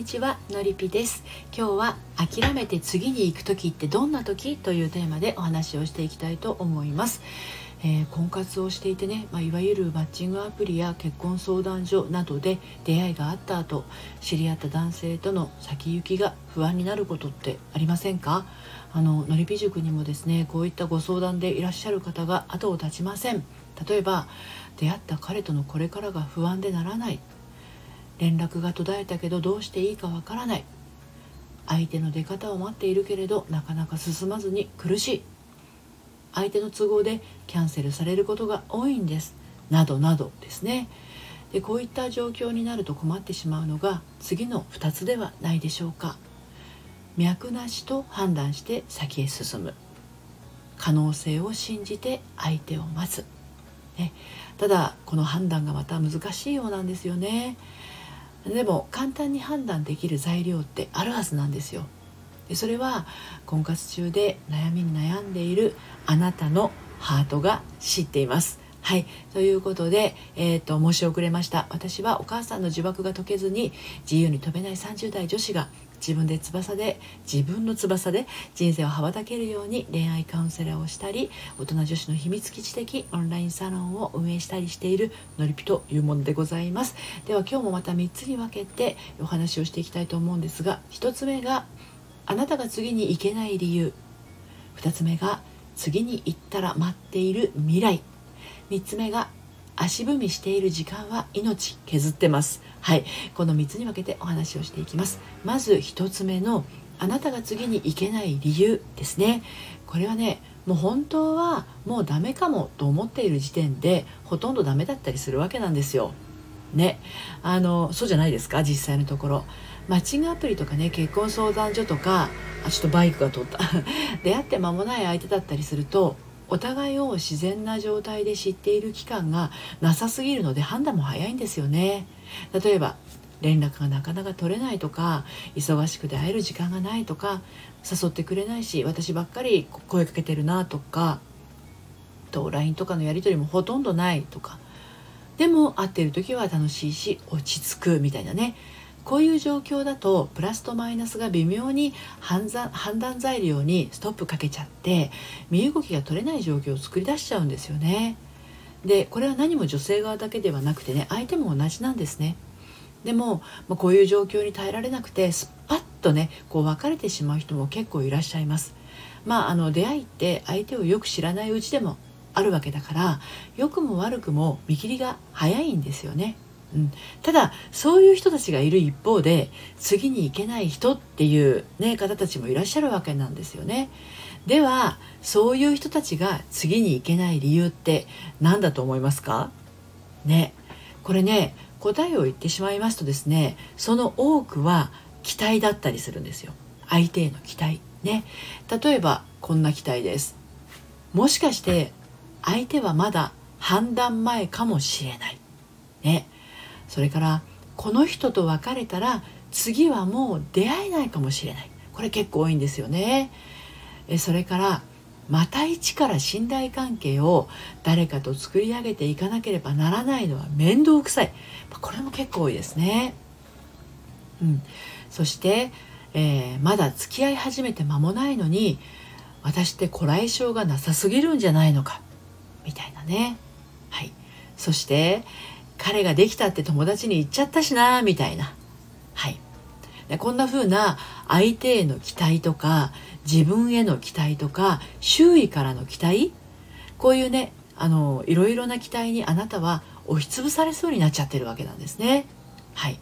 にちはのりぴです。今日は諦めて次に行く時ってどんな時というテーマでお話をしていきたいと思います。えー、婚活をしていてね、まあ、いわゆるマッチングアプリや結婚相談所などで出会いがあった後知り合った男性との先行きが不安になることってありませんか？あののりぴ塾にもですねこういったご相談でいらっしゃる方が後を絶ちません。例えば出会った彼とのこれからが不安でならない。連絡が途絶えたけどどうしていいかわからない。相手の出方を待っているけれどなかなか進まずに苦しい。相手の都合でキャンセルされることが多いんです。などなどですね。でこういった状況になると困ってしまうのが次の2つではないでしょうか。脈なしと判断して先へ進む。可能性を信じて相手を待つ、ね、ただこの判断がまた難しいようなんですよね。でも簡単に判断できる材料ってあるはずなんですよ。でそれは婚活中で悩みに悩んでいるあなたのハートが知っています。はい。ということで、えっ、ー、と、申し遅れました。私はお母さんの呪縛が解けずに自由に飛べない30代女子が自分で翼で自分の翼で人生を羽ばたけるように恋愛カウンセラーをしたり大人女子の秘密基地的オンラインサロンを運営したりしているのりぴというものでございますでは今日もまた3つに分けてお話をしていきたいと思うんですが1つ目があなたが次に行けない理由2つ目が次に行ったら待っている未来3つ目が足踏みしている時間は命削ってます。はい。この3つに分けてお話をしていきます。まず1つ目のあなたが次に行けない理由ですね。これはねもう本当はもうダメかもと思っている時点でほとんどダメだったりするわけなんですよ。ね。あのそうじゃないですか実際のところ。マッチングアプリとかね結婚相談所とかあちょっとバイクが通った。出会って間もない相手だったりするとお互いを自然な状態で知っている期間がなさすぎるので判断も早いんですよね。例えば連絡がなかなか取れないとか忙しくて会える時間がないとか誘ってくれないし私ばっかり声かけてるなとかと LINE とかのやり取りもほとんどないとか。でも会ってる時は楽しいし落ち着くみたいなね。こういう状況だとプラスとマイナスが微妙に判断材料にストップかけちゃって身動きが取れない状況を作り出しちゃうんですよね。でこれは何も女性側だけではなくてね相手も同じなんですね。でも、まあ、こういう状況に耐えられなくてスパッとねこう別れてしまう人も結構いらっしゃいます。まあ、あの出会いって相手をよく知らないうちでもあるわけだから良くも悪くも見切りが早いんですよね。うん、ただそういう人たちがいる一方で次に行けない人っていう、ね、方たちもいらっしゃるわけなんですよね。ではそういう人たちが次に行けない理由って何だと思いますか？ね。これね答えを言ってしまいますとですねその多くは期待だったりするんですよ。相手への期待。ね。例えばこんな期待です。もしかして相手はまだ判断前かもしれない。ね。それからこの人と別れたら次はもう出会えないかもしれない。これ結構多いんですよね。えそれからまた一から信頼関係を誰かと作り上げていかなければならないのは面倒くさい。これも結構多いですね。うん。そして、えー、まだ付き合い始めて間もないのに私ってこらえ性がなさすぎるんじゃないのか。みたいなね。はい。そして彼ができたって友達に言っちゃったしなみたいな。はい。こんな風な相手への期待とか自分への期待とか周囲からの期待こういうねあのいろいろな期待にあなたは押しつぶされそうになっちゃってるわけなんですね。はい。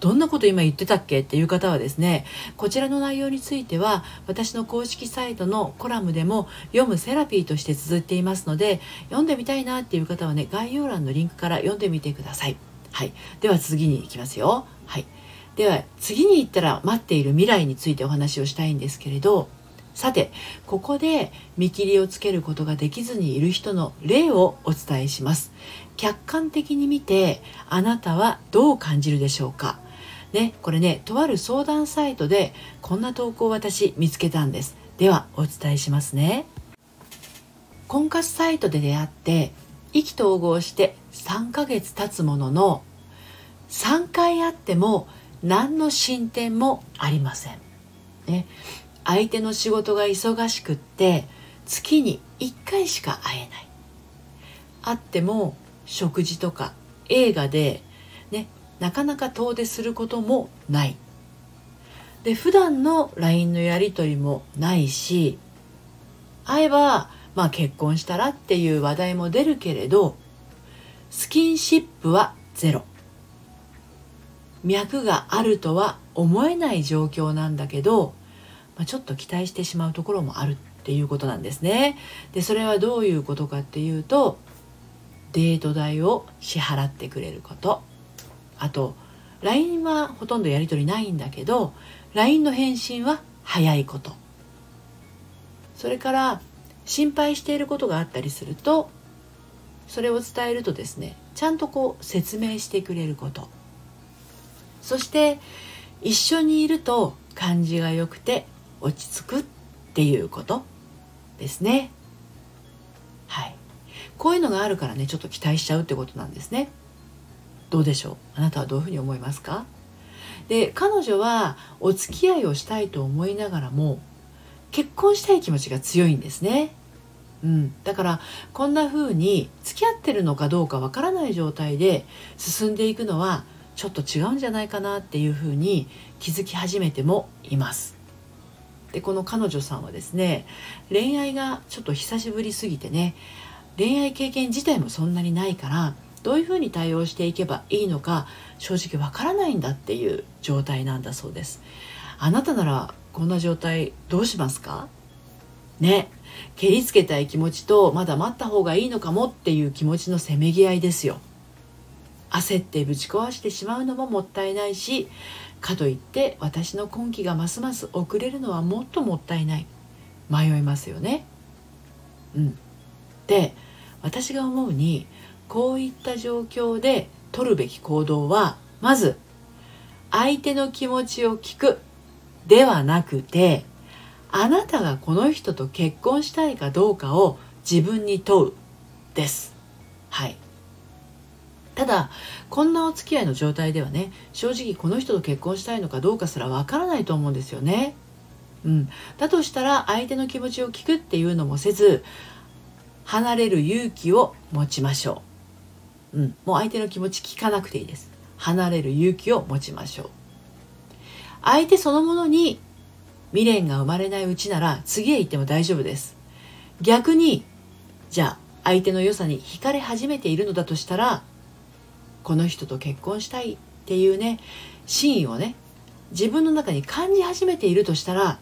どんなこと今言ってたっけっていう方はですねこちらの内容については私の公式サイトのコラムでも読むセラピーとして綴っていますので読んでみたいなっていう方はね概要欄のリンクから読んでみてください。はい、では次に行きますよ。はい、では次に行ったら待っている未来についてお話をしたいんですけれどさてここで見切りをつけることができずにいる人の例をお伝えします客観的に見てあなたはどう感じるでしょうか？ね、これね、とある相談サイトでこんな投稿を私見つけたんです。ではお伝えしますね。婚活サイトで出会って意気投合して3ヶ月経つものの3回会っても何の進展もありません。ね、相手の仕事が忙しくって月に1回しか会えない。会っても食事とか映画で、なかなか遠出することもない。で普段の LINE のやり取りもないし会えば、まあ、結婚したらっていう話題も出るけれどスキンシップはゼロ脈があるとは思えない状況なんだけど、まあ、ちょっと期待してしまうところもあるっていうことなんですね。でそれはどういうことかっていうとデート代を支払ってくれることあと LINE はほとんどやり取りないんだけど LINE の返信は早いこと。それから心配していることがあったりするとそれを伝えるとですねちゃんとこう説明してくれること。そして一緒にいると感じが良くて落ち着くっていうこと。ですね。はい。こういうのがあるからねちょっと期待しちゃうってことなんですね。どうでしょう？あなたはどういうふうに思いますか？で彼女はお付き合いをしたいと思いながらも結婚したい気持ちが強いんですね。うん、だからこんな風に付き合ってるのかどうかわからない状態で進んでいくのはちょっと違うんじゃないかなっていう風に気づき始めてもいます。でこの彼女さんはですね恋愛がちょっと久しぶりすぎてね恋愛経験自体もそんなにないからどういうふうに対応していけばいいのか正直わからないんだっていう状態なんだそうです。あなたならこんな状態どうしますか？ね。蹴りつけたい気持ちとまだ待った方がいいのかもっていう気持ちのせめぎ合いですよ。焦ってぶち壊してしまうのももったいないしかといって私の今期がますます遅れるのはもっともったいない。迷いますよね。うん。で私が思うにこういった状況で取るべき行動はまず相手の気持ちを聞くではなくてあなたがこの人と結婚したいかどうかを自分に問うです。はい。ただこんなお付き合いの状態ではね正直この人と結婚したいのかどうかすらわからないと思うんですよね。うん、だとしたら相手の気持ちを聞くっていうのもせず離れる勇気を持ちましょう。うん、もう相手の気持ち聞かなくていいです。離れる勇気を持ちましょう。相手そのものに未練が生まれないうちなら次へ行っても大丈夫です。逆にじゃあ相手の良さに惹かれ始めているのだとしたらこの人と結婚したいっていうね真意をね自分の中に感じ始めているとしたら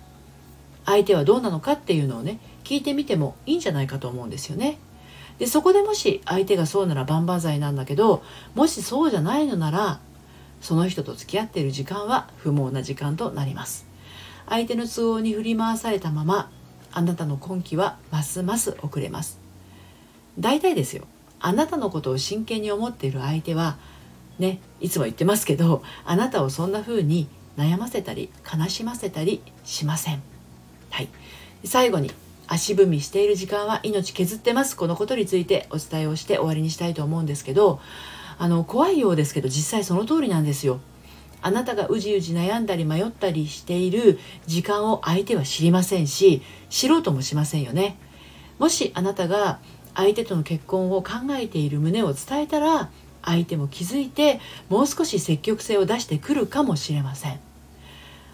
相手はどうなのかっていうのをね聞いてみてもいいんじゃないかと思うんですよね。でそこでもし相手がそうなら万々歳なんだけどもしそうじゃないのならその人と付き合っている時間は不毛な時間となります。相手の都合に振り回されたままあなたの今期はますます遅れます。大体ですよ。あなたのことを真剣に思っている相手はねいつも言ってますけどあなたをそんな風に悩ませたり悲しませたりしません。はい。最後に足踏みしている時間は命削ってます。このことについてお伝えをして終わりにしたいと思うんですけどあの怖いようですけど実際その通りなんですよ。あなたがうじうじ悩んだり迷ったりしている時間を相手は知りませんし知ろうともしませんよね。もしあなたが相手との結婚を考えている旨を伝えたら相手も気づいてもう少し積極性を出してくるかもしれません。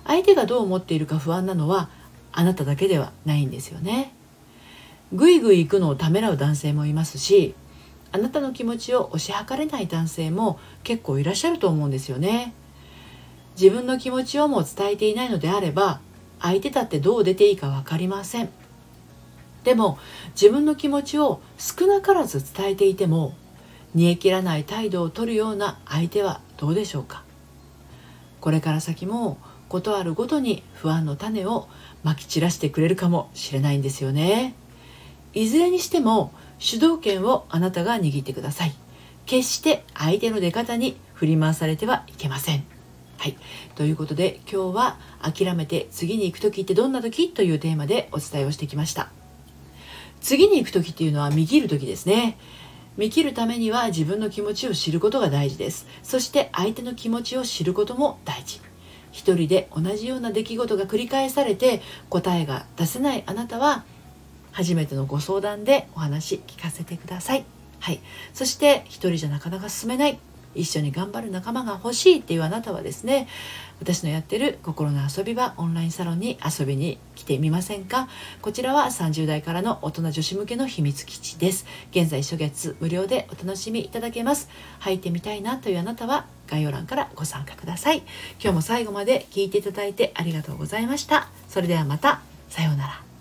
相手がどう思っているか不安なのはあなただけではないんですよね。ぐいぐい行くのをためらう男性もいますしあなたの気持ちを推し量れない男性も結構いらっしゃると思うんですよね。自分の気持ちをも伝えていないのであれば相手だってどう出ていいか分かりません。でも自分の気持ちを少なからず伝えていても煮え切らない態度をとるような相手はどうでしょうか。これから先も事あるごとに不安の種をまき散らしてくれるかもしれないんですよねいずれにしても主導権をあなたが握ってください決して相手の出方に振り回されてはいけませんはい。ということで今日は諦めて次に行く時ってどんな時というテーマでお伝えをしてきました。次に行く時っていうのは見切る時ですね。見切るためには自分の気持ちを知ることが大事ですそして相手の気持ちを知ることも大事一人で同じような出来事が繰り返されて答えが出せないあなたは初めてのご相談でお話聞かせてください。はい、そして一人じゃなかなか進めない一緒に頑張る仲間が欲しいっていうあなたはですね私のやってる心の遊び場オンラインサロンに遊びに来てみませんか？こちらは30代からの大人女子向けの秘密基地です。現在初月無料でお楽しみいただけます。入ってみたいなというあなたは概要欄からご参加ください。今日も最後まで聞いていただいてありがとうございました。それではまた。さようなら。